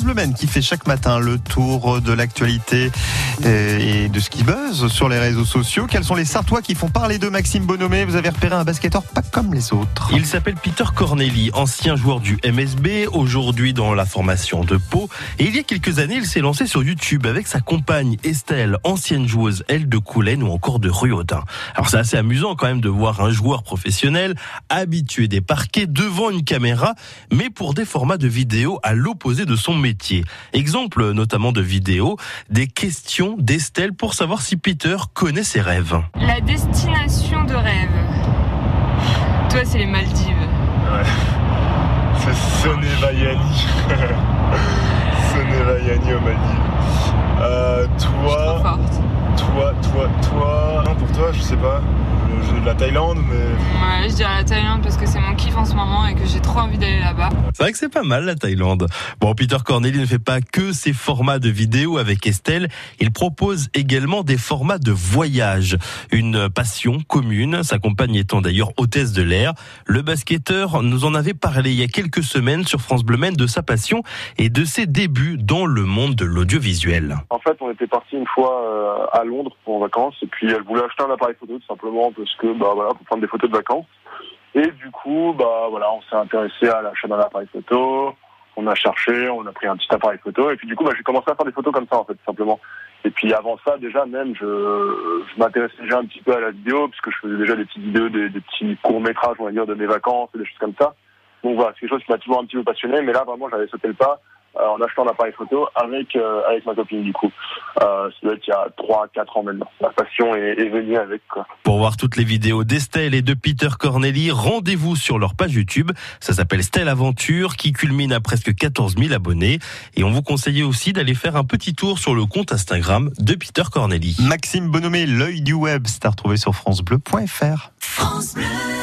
France qui fait chaque matin le tour de l'actualité et de ce qui buzz sur les réseaux sociaux. Quels sont les Sartois qui font parler de Maxime Bonhomé Vous avez repéré un basketteur pas comme les autres. Il s'appelle Peter Corneli, ancien joueur du MSB, aujourd'hui dans la formation de Pau. Et il y a quelques années, il s'est lancé sur YouTube avec sa compagne Estelle, ancienne joueuse elle de Coulennes ou encore de Ruaudin. Alors c'est assez amusant quand même de voir un joueur professionnel habitué des parquets devant une caméra, mais pour des formats de vidéo à l'opposé de son métier. Exemple notamment de vidéo, des questions d'Estelle pour savoir si Peter connaît ses rêves. La destination de rêve. Toi, c'est les Maldives. Ouais. C'est Sonevayani. Sonevayani aux Maldives. Euh, toi, toi, toi, toi. Non, pour toi, je sais pas. Je, de la Thaïlande, mais. Ouais, je dirais la Thaïlande parce que c'est mon kiff en ce moment trop envie d'aller là-bas. C'est vrai que c'est pas mal la Thaïlande. Bon, Peter Corneli ne fait pas que ses formats de vidéos avec Estelle. Il propose également des formats de voyage. Une passion commune, sa compagne étant d'ailleurs hôtesse de l'air. Le basketteur nous en avait parlé il y a quelques semaines sur France Bleu Maine de sa passion et de ses débuts dans le monde de l'audiovisuel. En fait, on était parti une fois euh, à Londres pour en vacances et puis elle voulait acheter un appareil photo tout simplement parce que bah voilà pour prendre des photos de vacances. Bah voilà on s'est intéressé à l'achat d'un appareil photo. On a cherché, on a pris un petit appareil photo et puis du coup bah, j'ai commencé à faire des photos comme ça en fait simplement. Et puis avant ça déjà même je, m'intéressais déjà un petit peu à la vidéo puisque je faisais déjà des petites vidéos, des, des petits courts métrages on va dire de mes vacances des choses comme ça. Donc voilà c'est quelque chose qui m'a toujours un petit peu passionné mais là vraiment j'avais sauté le pas en achetant un appareil photo avec euh, avec ma copine du coup. Euh, ça doit être il y a 3 4 ans maintenant. La passion est, est venue avec quoi. Pour voir toutes les vidéos d'Estelle et de Peter Corneli, rendez-vous sur leur page YouTube. Ça s'appelle Stelle Aventure qui culmine à presque 14 000 abonnés et on vous conseille aussi d'aller faire un petit tour sur le compte Instagram de Peter Corneli. Maxime Bonhomé, l'œil du web, c'est à retrouver sur francebleu.fr. France Bleu.